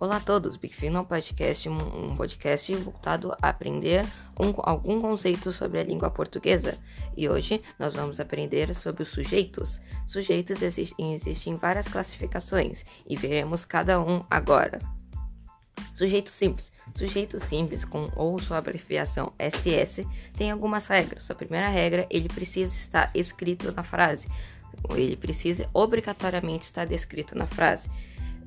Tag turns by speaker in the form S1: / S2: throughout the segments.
S1: Olá a todos, bem-vindo ao podcast, um podcast voltado a aprender um, algum conceito sobre a língua portuguesa. E hoje nós vamos aprender sobre os sujeitos. Sujeitos existem, existem várias classificações e veremos cada um agora. Sujeito simples. Sujeito simples, com ou sua abreviação SS, tem algumas regras. A primeira regra, ele precisa estar escrito na frase. Ele precisa obrigatoriamente estar descrito na frase.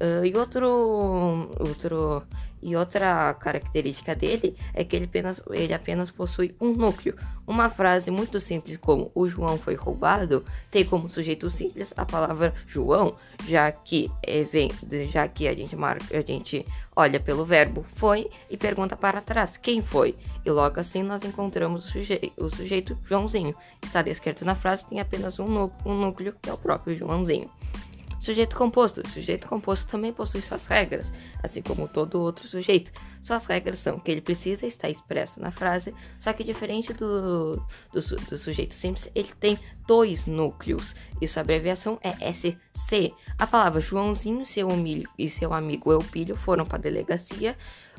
S1: Uh, e outro, outro e outra característica dele é que ele apenas, ele apenas possui um núcleo. Uma frase muito simples como o João foi roubado tem como sujeito simples a palavra João, já que é, vem, já que a gente marca, a gente olha pelo verbo foi e pergunta para trás quem foi. E logo assim nós encontramos o sujeito, o sujeito Joãozinho. Está descrito na frase tem apenas um, um núcleo que é o próprio Joãozinho. Sujeito composto. O sujeito composto também possui suas regras, assim como todo outro sujeito. Suas regras são que ele precisa estar expresso na frase, só que diferente do, do, do sujeito simples, ele tem dois núcleos e sua abreviação é SC. A palavra Joãozinho, seu humilho e seu amigo Eupílio foram para a delegacia.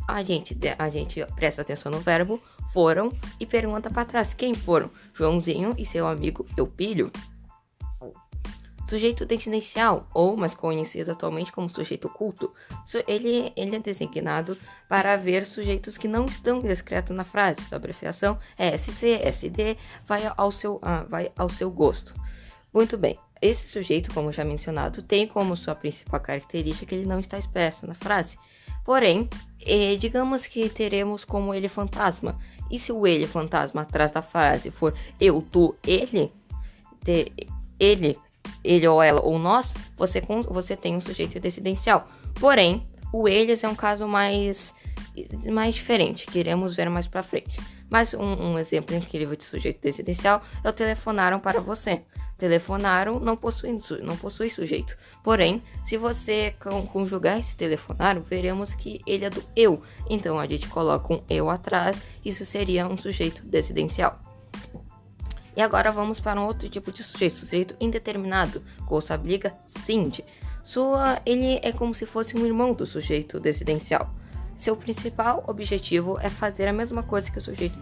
S1: A gente, a gente presta atenção no verbo foram e pergunta para trás quem foram Joãozinho e seu amigo Eupílio. Sujeito desidencial, ou mais conhecido atualmente como sujeito oculto, ele, ele é designado para ver sujeitos que não estão descritos na frase. Sua abreviação é SC, SD, vai ao seu, ah, vai ao seu gosto. Muito bem, esse sujeito, como já mencionado, tem como sua principal característica que ele não está expresso na frase. Porém, eh, digamos que teremos como ele fantasma. E se o ele fantasma atrás da frase for eu, tu, ele, de, ele ele ou ela ou nós, você, você tem um sujeito decidencial. Porém, o eles é um caso mais, mais diferente, que iremos ver mais para frente. Mas um, um, exemplo incrível de sujeito decidencial é o telefonaram para você. Telefonaram não possui, não possui sujeito. Porém, se você conjugar esse telefonaram, veremos que ele é do eu. Então a gente coloca um eu atrás, isso seria um sujeito decidencial. E agora vamos para um outro tipo de sujeito, sujeito indeterminado, com sua briga sind. Sua, ele é como se fosse um irmão do sujeito decidencial. Seu principal objetivo é fazer a mesma coisa que o sujeito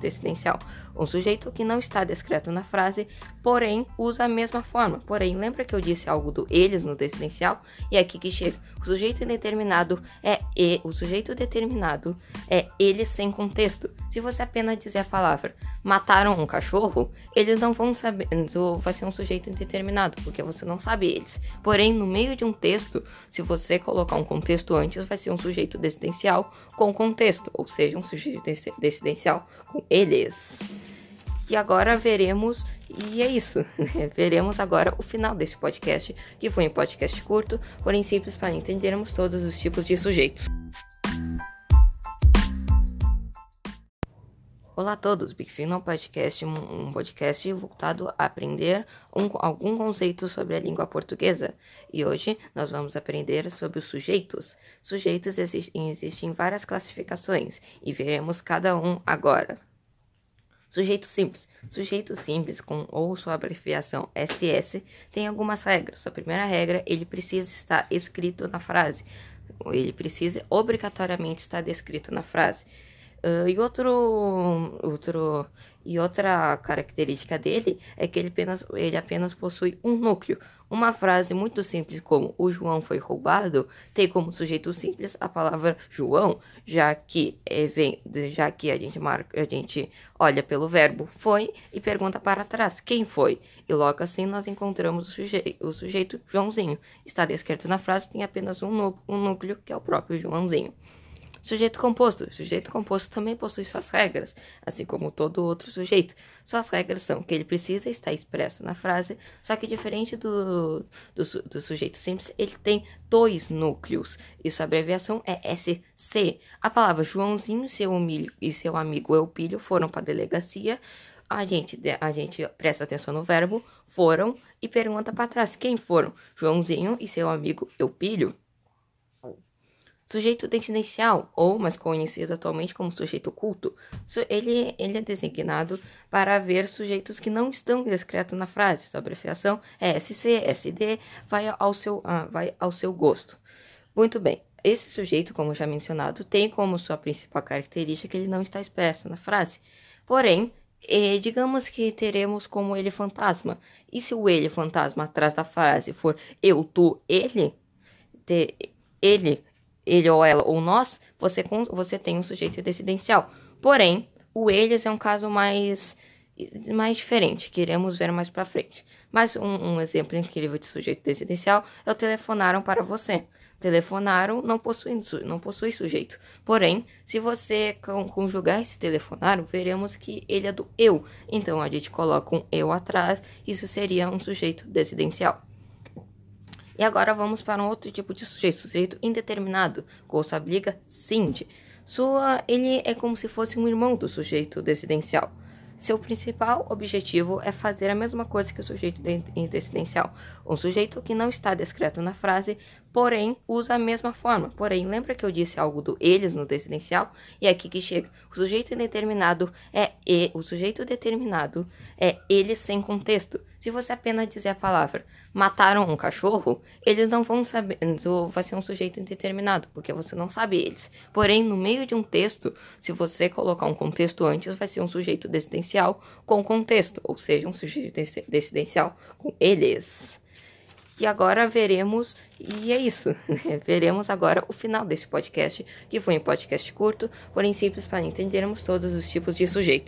S1: decidencial. Um sujeito que não está descrito na frase, porém usa a mesma forma. Porém, lembra que eu disse algo do eles no decidencial? E é aqui que chega. O sujeito indeterminado é e, o sujeito determinado é ele sem contexto. Se você apenas dizer a palavra mataram um cachorro, eles não vão saber, vai ser um sujeito indeterminado, porque você não sabe eles. Porém, no meio de um texto, se você colocar um contexto antes, vai ser um sujeito com contexto, ou seja, um sujeito decidencial com eles. E agora veremos, e é isso, veremos agora o final desse podcast, que foi um podcast curto, porém simples para entendermos todos os tipos de sujeitos. Olá a todos, bem-vindo ao podcast, um podcast voltado a aprender um, algum conceito sobre a língua portuguesa. E hoje nós vamos aprender sobre os sujeitos. Sujeitos existem, existem várias classificações e veremos cada um agora. Sujeito simples. Sujeito simples, com ou sua abreviação SS, tem algumas regras. A primeira regra, ele precisa estar escrito na frase. Ele precisa obrigatoriamente estar descrito na frase. Uh, e outro, outro e outra característica dele é que ele apenas, ele apenas possui um núcleo. Uma frase muito simples como o João foi roubado tem como sujeito simples a palavra João, já que é, vem, já que a gente marca, a gente olha pelo verbo foi e pergunta para trás quem foi. E logo assim nós encontramos o sujeito, o sujeito Joãozinho. Está descrito na frase tem apenas um, um núcleo que é o próprio Joãozinho. Sujeito composto. O sujeito composto também possui suas regras, assim como todo outro sujeito. Suas regras são que ele precisa estar expresso na frase, só que diferente do, do, do sujeito simples, ele tem dois núcleos, e sua abreviação é SC. A palavra Joãozinho, seu humilho e seu amigo Eupílio foram para a delegacia. A gente, a gente presta atenção no verbo foram e pergunta para trás quem foram Joãozinho e seu amigo Eupílio. Sujeito desidencial, ou mais conhecido atualmente como sujeito oculto, ele, ele é designado para ver sujeitos que não estão descritos na frase. Sua abreviação é SC, SD, vai ao seu, ah, vai ao seu gosto. Muito bem, esse sujeito, como já mencionado, tem como sua principal característica que ele não está expresso na frase. Porém, eh, digamos que teremos como ele fantasma. E se o ele fantasma atrás da frase for eu, tu, ele, ele, ele ou ela ou nós, você, você tem um sujeito decidencial. Porém, o eles é um caso mais, mais diferente, que iremos ver mais para frente. Mas um, um, exemplo incrível de sujeito decidencial é o telefonaram para você. Telefonaram não possui, não possui sujeito. Porém, se você conjugar esse telefonaram, veremos que ele é do eu. Então a gente coloca um eu atrás, isso seria um sujeito decidencial. E agora vamos para um outro tipo de sujeito, sujeito indeterminado, com obliga sind. Sua, ele é como se fosse um irmão do sujeito decidencial. Seu principal objetivo é fazer a mesma coisa que o sujeito decidencial. Um sujeito que não está descrito na frase, porém usa a mesma forma. Porém, lembra que eu disse algo do eles no decidencial? E é aqui que chega. O sujeito indeterminado é e, o sujeito determinado é ele sem contexto. Se você apenas dizer a palavra mataram um cachorro, eles não vão saber, vai ser um sujeito indeterminado, porque você não sabe eles. Porém, no meio de um texto, se você colocar um contexto antes, vai ser um sujeito decidencial com contexto, ou seja, um sujeito decidencial com eles. E agora veremos, e é isso, veremos agora o final desse podcast, que foi um podcast curto, porém simples para entendermos todos os tipos de sujeitos.